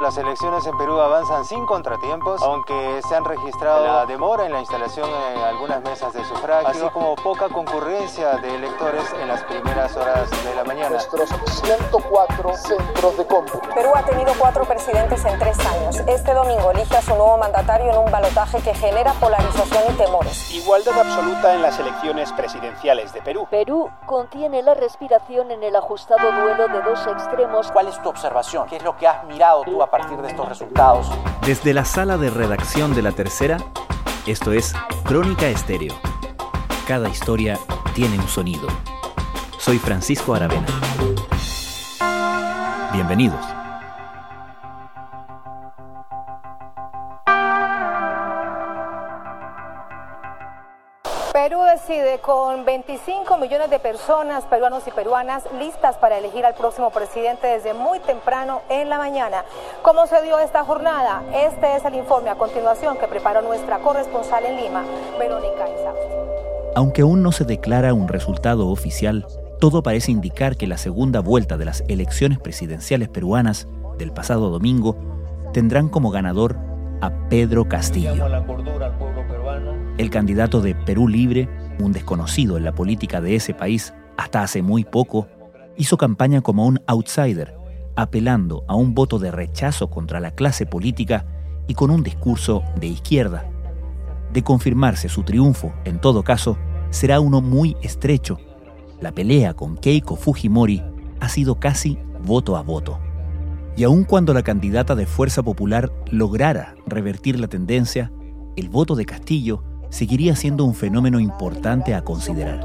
Las elecciones en Perú avanzan sin contratiempos, aunque se han registrado la demora en la instalación en algunas mesas de sufragio, así como poca concurrencia de electores en las primeras horas de la mañana. Nuestros 104 centros de cómputo. Perú ha tenido cuatro presidentes en tres años. Este domingo elige a su nuevo mandatario en un balotaje que genera polarización y temores. Igualdad absoluta en las elecciones presidenciales de Perú. Perú contiene la respiración en el ajustado duelo de dos extremos. ¿Cuál es tu observación? ¿Qué es lo que has mirado a partir de estos resultados. Desde la sala de redacción de la tercera, esto es Crónica Estéreo. Cada historia tiene un sonido. Soy Francisco Aravena. Bienvenidos. Con 25 millones de personas, peruanos y peruanas, listas para elegir al próximo presidente desde muy temprano en la mañana. ¿Cómo se dio esta jornada? Este es el informe a continuación que preparó nuestra corresponsal en Lima, Verónica Isausti. Aunque aún no se declara un resultado oficial, todo parece indicar que la segunda vuelta de las elecciones presidenciales peruanas del pasado domingo tendrán como ganador a Pedro Castillo el candidato de Perú Libre, un desconocido en la política de ese país hasta hace muy poco, hizo campaña como un outsider, apelando a un voto de rechazo contra la clase política y con un discurso de izquierda. De confirmarse su triunfo, en todo caso, será uno muy estrecho. La pelea con Keiko Fujimori ha sido casi voto a voto. Y aun cuando la candidata de Fuerza Popular lograra revertir la tendencia, el voto de Castillo seguiría siendo un fenómeno importante a considerar.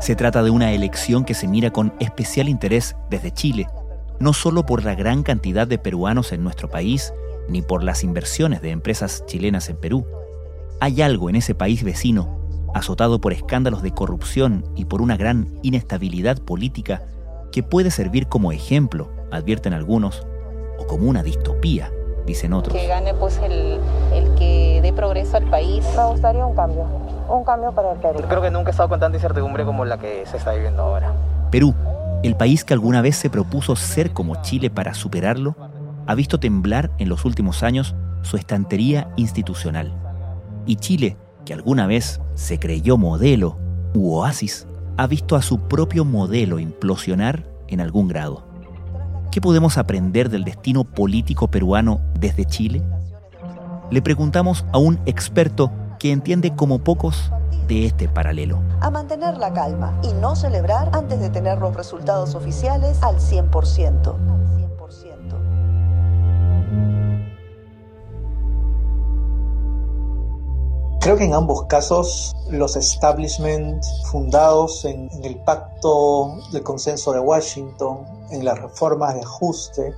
Se trata de una elección que se mira con especial interés desde Chile, no solo por la gran cantidad de peruanos en nuestro país, ni por las inversiones de empresas chilenas en Perú. Hay algo en ese país vecino, azotado por escándalos de corrupción y por una gran inestabilidad política, que puede servir como ejemplo, advierten algunos, o como una distopía, dicen otros. Que gane pues el, el que dé progreso al país. Me gustaría un cambio, un cambio para el Perú. Creo que nunca he estado con tanta incertidumbre como la que se está viviendo ahora. Perú, el país que alguna vez se propuso ser como Chile para superarlo, ha visto temblar en los últimos años su estantería institucional. Y Chile, que alguna vez se creyó modelo u oasis, ha visto a su propio modelo implosionar en algún grado. ¿Qué podemos aprender del destino político peruano desde Chile? Le preguntamos a un experto que entiende como pocos de este paralelo. A mantener la calma y no celebrar antes de tener los resultados oficiales al 100%. Creo que en ambos casos los establishments fundados en, el pacto del consenso de Washington, en las reformas de ajuste,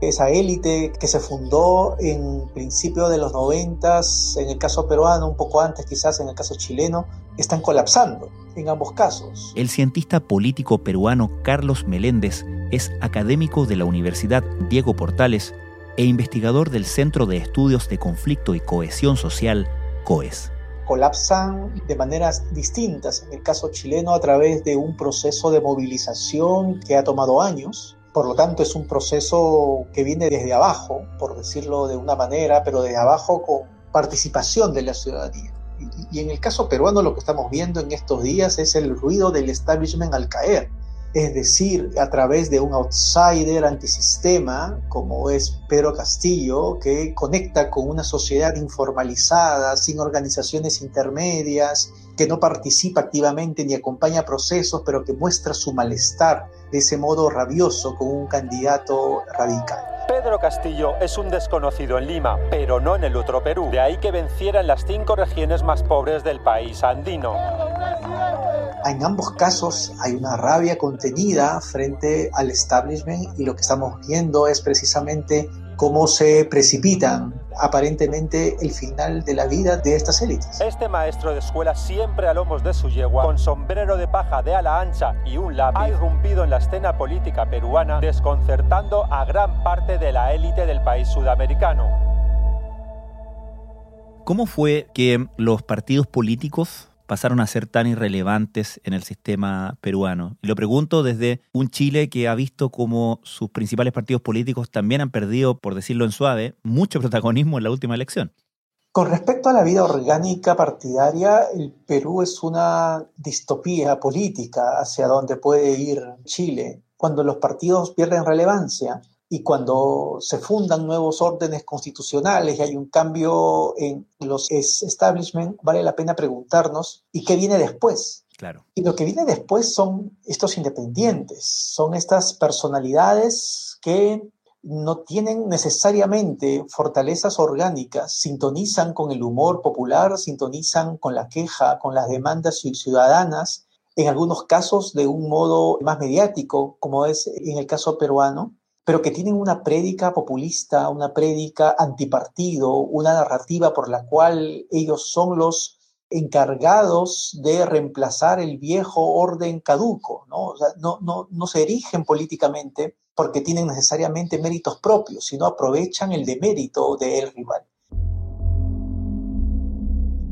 esa élite que se fundó en principio de los noventas, en el caso peruano, un poco antes quizás en el caso chileno, están colapsando en ambos casos. El cientista político peruano Carlos Meléndez es académico de la Universidad Diego Portales e investigador del Centro de Estudios de Conflicto y Cohesión Social COES. Colapsan de maneras distintas, en el caso chileno a través de un proceso de movilización que ha tomado años, por lo tanto es un proceso que viene desde abajo, por decirlo de una manera, pero desde abajo con participación de la ciudadanía. Y, en el caso peruano lo que estamos viendo en estos días es el ruido del establishment al caer es decir, a través de un outsider antisistema como es Pedro Castillo, que conecta con una sociedad informalizada, sin organizaciones intermedias, que no participa activamente ni acompaña procesos, pero que muestra su malestar de ese modo rabioso con un candidato radical. Pedro Castillo es un desconocido en Lima, pero no en el otro Perú. De ahí que venciera en las cinco regiones más pobres del país andino. En ambos casos hay una rabia contenida frente al establishment y lo que estamos viendo es precisamente cómo se precipitan aparentemente el final de la vida de estas élites. Este maestro de escuela siempre a lomos de su yegua, con sombrero de paja de ala ancha y un lápiz, ha irrumpido en la escena política peruana, desconcertando a gran parte de la élite del país sudamericano. ¿Cómo fue que los partidos políticos pasaron a ser tan irrelevantes en el sistema peruano? Y lo pregunto desde un Chile que ha visto como sus principales partidos políticos también han perdido, por decirlo en suave, mucho protagonismo en la última elección. Con respecto a la vida orgánica partidaria, el Perú es una distopía política hacia donde puede ir Chile. Cuando los partidos pierden relevancia, y cuando se fundan nuevos órdenes constitucionales y hay un cambio en los establishment, vale la pena preguntarnos, ¿y qué viene después? Claro. Y lo que viene después son estos independientes, son estas personalidades que no tienen necesariamente fortalezas orgánicas, sintonizan con el humor popular, sintonizan con la queja, con las demandas ciudadanas, en algunos casos de un modo más mediático, como es en el caso peruano, pero que tienen una prédica populista, una prédica antipartido, una narrativa por la cual ellos son los encargados de reemplazar el viejo orden caduco, ¿no? no, no, se erigen políticamente porque tienen necesariamente méritos propios, sino aprovechan el demérito del rival.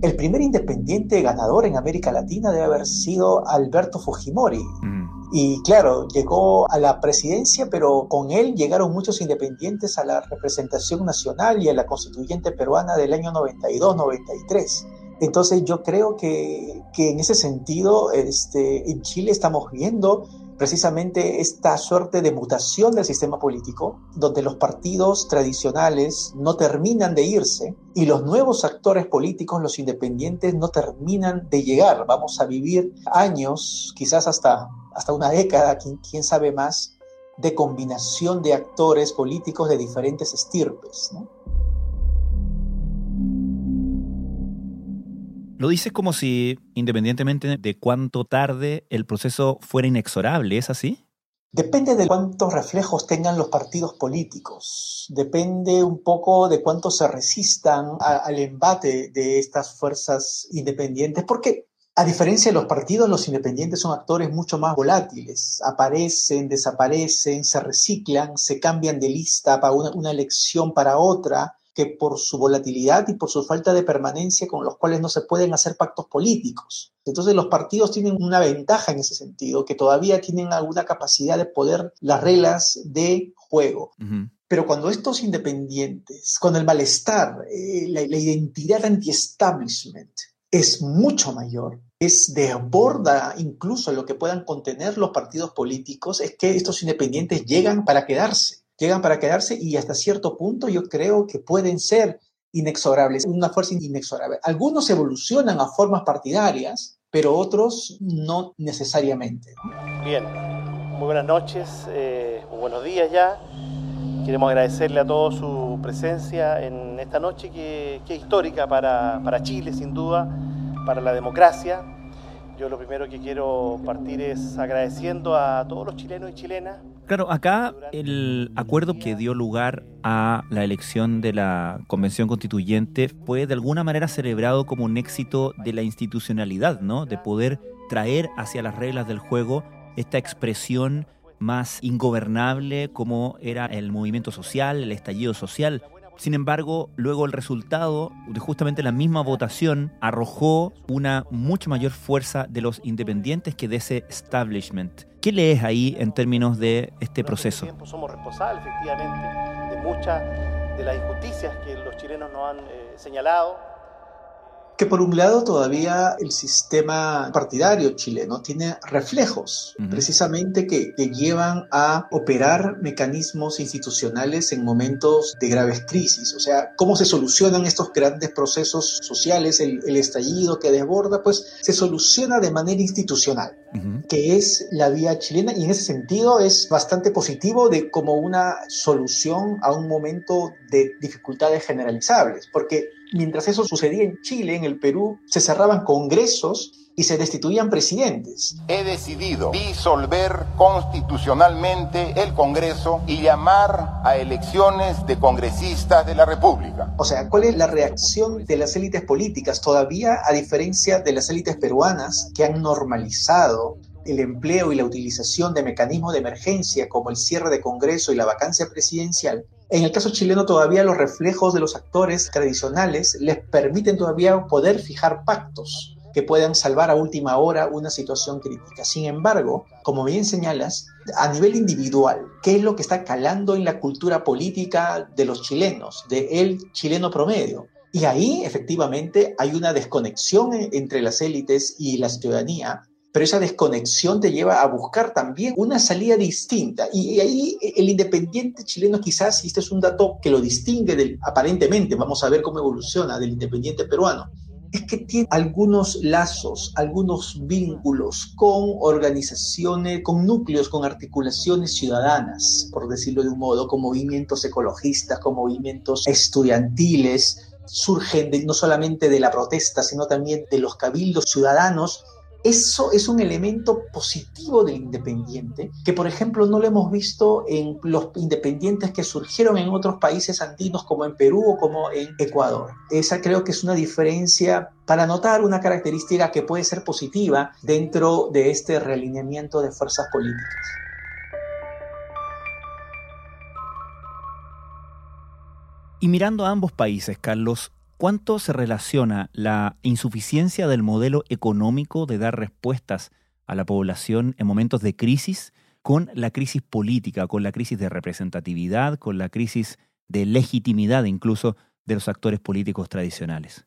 El primer independiente ganador en América Latina debe haber sido Alberto Fujimori. Mm. Y claro, llegó a la presidencia, pero con él llegaron muchos independientes a la representación nacional y a la constituyente peruana del año 92-93. Entonces yo creo que, que, en ese sentido este, en Chile estamos viendo precisamente esta suerte de mutación del sistema político, donde los partidos tradicionales no terminan de irse y los nuevos actores políticos, los independientes, no terminan de llegar. Vamos a vivir años, quizás hasta hasta una década, quién, sabe más, de combinación de actores políticos de diferentes estirpes. Lo dices como si, independientemente de cuánto tarde, el proceso fuera inexorable, ¿es así? Depende de cuántos reflejos tengan los partidos políticos, depende un poco de cuánto se resistan al embate de estas fuerzas independientes, porque a diferencia de los partidos, los independientes son actores mucho más volátiles. Aparecen, desaparecen, se reciclan, se cambian de lista para una, elección para otra, que por su volatilidad y por su falta de permanencia con los cuales no se pueden hacer pactos políticos. Entonces los partidos tienen una ventaja en ese sentido, que todavía tienen alguna capacidad de poder las reglas de juego. Pero cuando estos independientes, con el malestar, eh, la, la identidad anti-establishment es mucho mayor, es desborda incluso lo que puedan contener los partidos políticos, es que estos independientes llegan para quedarse, llegan para quedarse y hasta cierto punto yo creo que pueden ser inexorables, una fuerza inexorable. Algunos evolucionan a formas partidarias, pero otros no necesariamente. Bien, muy buenas noches, eh, buenos días ya. Queremos agradecerle a todos su presencia en esta noche que, que es histórica para, para Chile, sin duda para la democracia. Yo lo primero que quiero partir es agradeciendo a todos los chilenos y chilenas. Claro, acá el acuerdo que dio lugar a la elección de la Convención Constituyente fue de alguna manera celebrado como un éxito de la institucionalidad, ¿no? De poder traer hacia las reglas del juego esta expresión más ingobernable como era el movimiento social, el estallido social, sin embargo, luego el resultado de justamente la misma votación arrojó una mucho mayor fuerza de los independientes que de ese establishment. ¿Qué lees ahí en términos de este proceso? Somos responsables, efectivamente, de muchas de las injusticias que los chilenos nos han eh, señalado que por un lado todavía el sistema partidario chileno tiene reflejos precisamente que, te llevan a operar mecanismos institucionales en momentos de graves crisis. O sea, cómo se solucionan estos grandes procesos sociales, el, estallido que desborda, pues se soluciona de manera institucional, que es la vía chilena y en ese sentido es bastante positivo de como una solución a un momento de dificultades generalizables, porque mientras eso sucedía en Chile, en el Perú, se cerraban congresos y se destituían presidentes. He decidido disolver constitucionalmente el Congreso y llamar a elecciones de congresistas de la República. O sea, ¿cuál es la reacción de las élites políticas? Todavía, a diferencia de las élites peruanas que han normalizado el empleo y la utilización de mecanismos de emergencia como el cierre de Congreso y la vacancia presidencial, en el caso chileno todavía los reflejos de los actores tradicionales les permiten todavía poder fijar pactos que puedan salvar a última hora una situación crítica. Sin embargo, como bien señalas, a nivel individual, ¿qué es lo que está calando en la cultura política de los chilenos, de el chileno promedio? Y ahí efectivamente hay una desconexión entre las élites y la ciudadanía pero esa desconexión te lleva a buscar también una salida distinta. Y ahí el independiente chileno quizás, y este es un dato que lo distingue del, aparentemente, vamos a ver cómo evoluciona, del independiente peruano, es que tiene algunos lazos, algunos vínculos con organizaciones, con núcleos, con articulaciones ciudadanas, por decirlo de un modo, con movimientos ecologistas, con movimientos estudiantiles, surgen no solamente de la protesta, sino también de los cabildos ciudadanos eso es un elemento positivo del independiente, que por ejemplo no lo hemos visto en los independientes que surgieron en otros países andinos como en Perú o como en Ecuador. Esa creo que es una diferencia para notar una característica que puede ser positiva dentro de este realineamiento de fuerzas políticas. Y mirando a ambos países, Carlos, ¿Cuánto se relaciona la insuficiencia del modelo económico de dar respuestas a la población en momentos de crisis con la crisis política, con la crisis de representatividad, con la crisis de legitimidad incluso de los actores políticos tradicionales?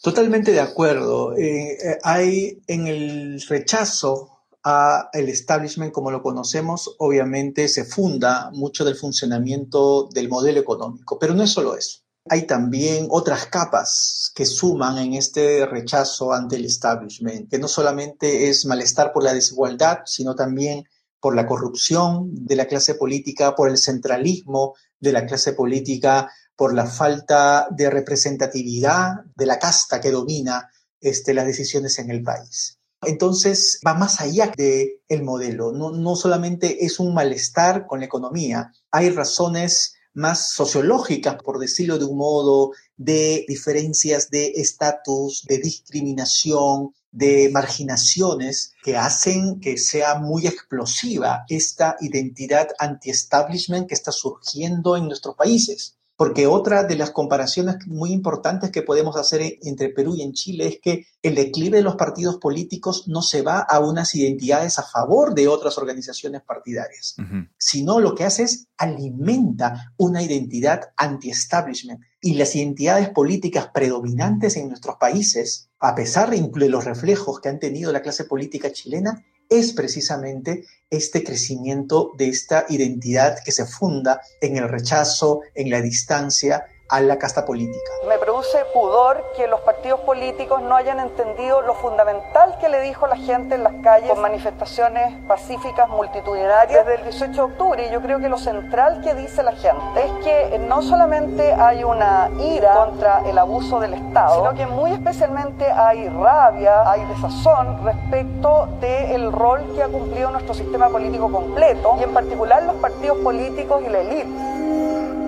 Totalmente de acuerdo. Eh, eh, hay en el rechazo a el establishment como lo conocemos, obviamente se funda mucho del funcionamiento del modelo económico, pero no es solo eso. Hay también otras capas que suman en este rechazo ante el establishment, que no solamente es malestar por la desigualdad, sino también por la corrupción de la clase política, por el centralismo de la clase política, por la falta de representatividad de la casta que domina este, las decisiones en el país. Entonces va más allá del el modelo, no, no solamente es un malestar con la economía, hay razones más sociológicas, por decirlo de un modo, de diferencias de estatus, de discriminación, de marginaciones que hacen que sea muy explosiva esta identidad anti-establishment que está surgiendo en nuestros países. Porque otra de las comparaciones muy importantes que podemos hacer entre Perú y en Chile es que el declive de los partidos políticos no se va a unas identidades a favor de otras organizaciones partidarias, sino lo que hace es alimenta una identidad anti-establishment. Y las identidades políticas predominantes en nuestros países, a pesar de los reflejos que han tenido la clase política chilena, es precisamente este crecimiento de esta identidad que se funda en el rechazo, en la distancia a la casta política. Produce pudor que los partidos políticos no hayan entendido lo fundamental que le dijo la gente en las calles con manifestaciones pacíficas multitudinarias desde el 18 de octubre. Y yo creo que lo central que dice la gente es que no solamente hay una ira contra el abuso del Estado, sino que muy especialmente hay rabia, hay desazón respecto del rol que ha cumplido nuestro sistema político completo y en particular los partidos políticos y la élite.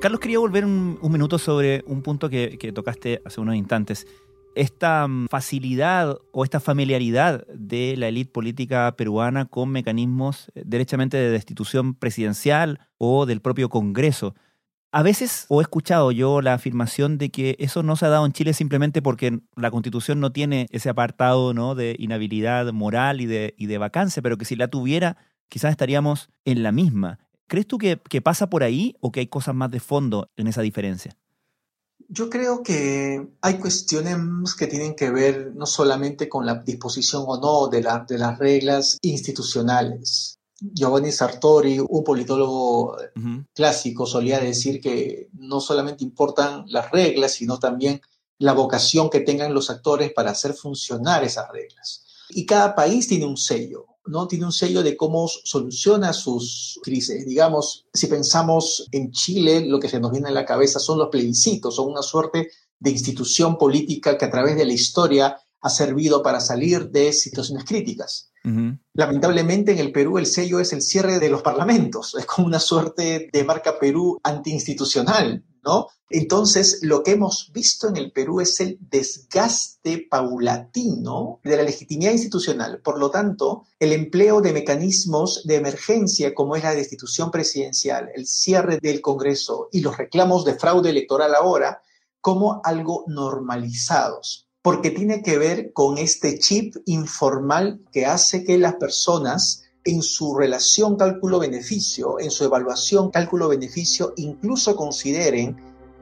Carlos, quería volver un, minuto sobre un punto que, tocaste hace unos instantes. Esta mm, facilidad o esta familiaridad de la élite política peruana con mecanismos eh, derechamente de destitución presidencial o del propio Congreso. A veces o he escuchado yo la afirmación de que eso no se ha dado en Chile simplemente porque la constitución no tiene ese apartado ¿no? de inhabilidad moral y de, y de vacancia, pero que si la tuviera quizás estaríamos en la misma. ¿Crees tú que, pasa por ahí o que hay cosas más de fondo en esa diferencia? Yo creo que hay cuestiones que tienen que ver no solamente con la disposición o no de, de las reglas institucionales. Giovanni Sartori, un politólogo clásico, solía decir que no solamente importan las reglas, sino también la vocación que tengan los actores para hacer funcionar esas reglas. Y cada país tiene un sello. ¿No? Tiene un sello de cómo soluciona sus crisis. Digamos, si pensamos en Chile, lo que se nos viene a la cabeza son los plebiscitos, son una suerte de institución política que a través de la historia ha servido para salir de situaciones críticas. Lamentablemente en el Perú el sello es el cierre de los parlamentos, es como una suerte de marca Perú antiinstitucional, ¿no? Entonces lo que hemos visto en el Perú es el desgaste paulatino de la legitimidad institucional. Por lo tanto, el empleo de mecanismos de emergencia como es la destitución presidencial, el cierre del Congreso y los reclamos de fraude electoral ahora como algo normalizados, porque tiene que ver con este chip informal que hace que las personas en su relación cálculo-beneficio, en su evaluación cálculo-beneficio, incluso consideren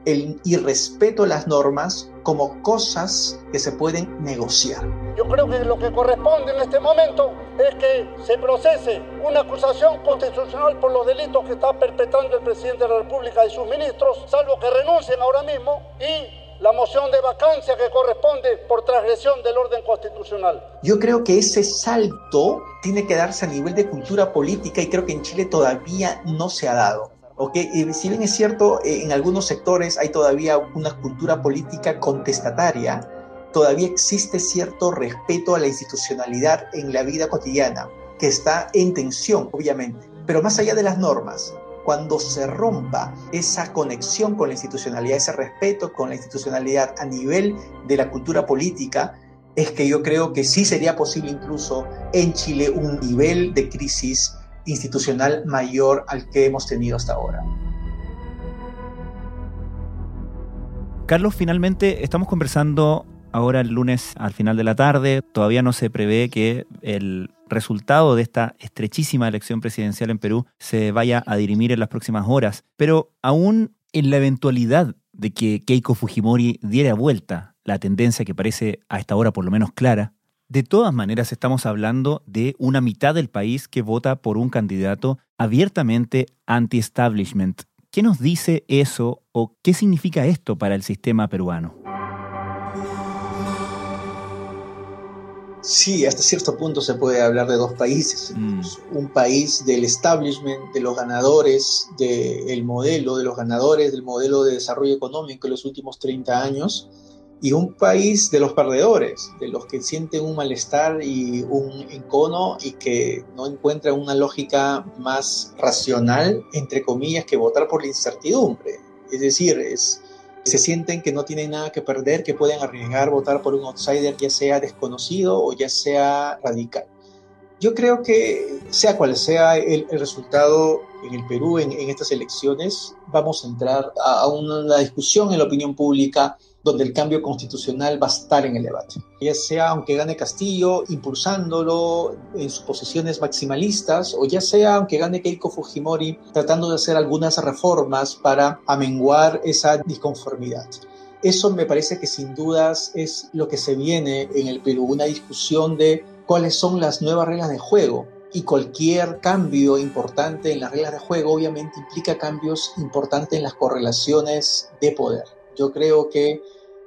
el irrespeto a las normas como cosas que se pueden negociar. Yo creo que lo que corresponde en este momento es que se procese una acusación constitucional por los delitos que está perpetrando el presidente de la República y sus ministros, salvo que renuncien ahora mismo, y la moción de vacancia que corresponde por transgresión del orden constitucional. Yo creo que ese salto tiene que darse a nivel de cultura política y creo que en Chile todavía no se ha dado. Okay, si bien es cierto, eh, en algunos sectores hay todavía una cultura política contestataria, todavía existe cierto respeto a la institucionalidad en la vida cotidiana, que está en tensión, obviamente. Pero más allá de las normas, cuando se rompa esa conexión con la institucionalidad, ese respeto con la institucionalidad a nivel de la cultura política, es que yo creo que sí sería posible incluso en Chile un nivel de crisis institucional mayor al que hemos tenido hasta ahora. Carlos, finalmente estamos conversando ahora el lunes al final de la tarde. Todavía no se prevé que el resultado de esta estrechísima elección presidencial en Perú se vaya a dirimir en las próximas horas. Pero aún en la eventualidad de que Keiko Fujimori diera vuelta la tendencia que parece a esta hora por lo menos clara, de todas maneras, estamos hablando de una mitad del país que vota por un candidato abiertamente anti-establishment. ¿Qué nos dice eso o qué significa esto para el sistema peruano? Sí, hasta cierto punto se puede hablar de dos países. Mm. Un país del establishment, de los ganadores del modelo, de los ganadores del modelo de desarrollo económico en los últimos 30 años, y un país de los perdedores, de los que sienten un malestar y un encono y que no encuentran una lógica más racional, entre comillas, que votar por la incertidumbre. Es decir, es, se sienten que no tienen nada que perder, que pueden arriesgar votar por un outsider, ya sea desconocido o ya sea radical. Yo creo que sea cual sea el, resultado en el Perú en, estas elecciones, vamos a entrar a una discusión en la opinión pública donde el cambio constitucional va a estar en el debate. Ya sea aunque gane Castillo, impulsándolo en sus posiciones maximalistas, o ya sea aunque gane Keiko Fujimori, tratando de hacer algunas reformas para amenguar esa disconformidad. Eso me parece que sin dudas es lo que se viene en el Perú, una discusión de cuáles son las nuevas reglas de juego. Y cualquier cambio importante en las reglas de juego obviamente implica cambios importantes en las correlaciones de poder. Yo creo que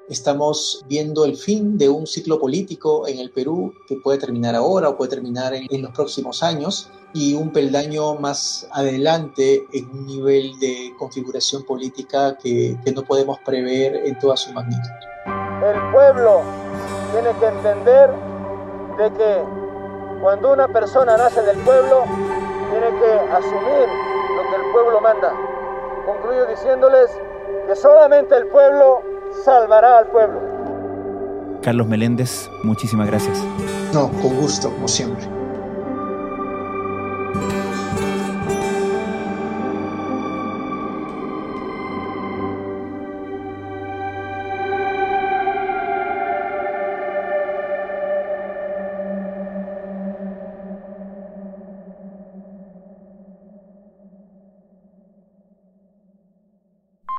estamos viendo el fin de un ciclo político en el Perú que puede terminar ahora o puede terminar en, los próximos años y un peldaño más adelante en un nivel de configuración política que, que no podemos prever en toda su magnitud. El pueblo tiene que entender de que cuando una persona nace del pueblo, tiene que asumir lo que el pueblo manda. Concluyo diciéndoles que solamente el pueblo salvará al pueblo. Carlos Meléndez, muchísimas gracias. No, con gusto, como siempre.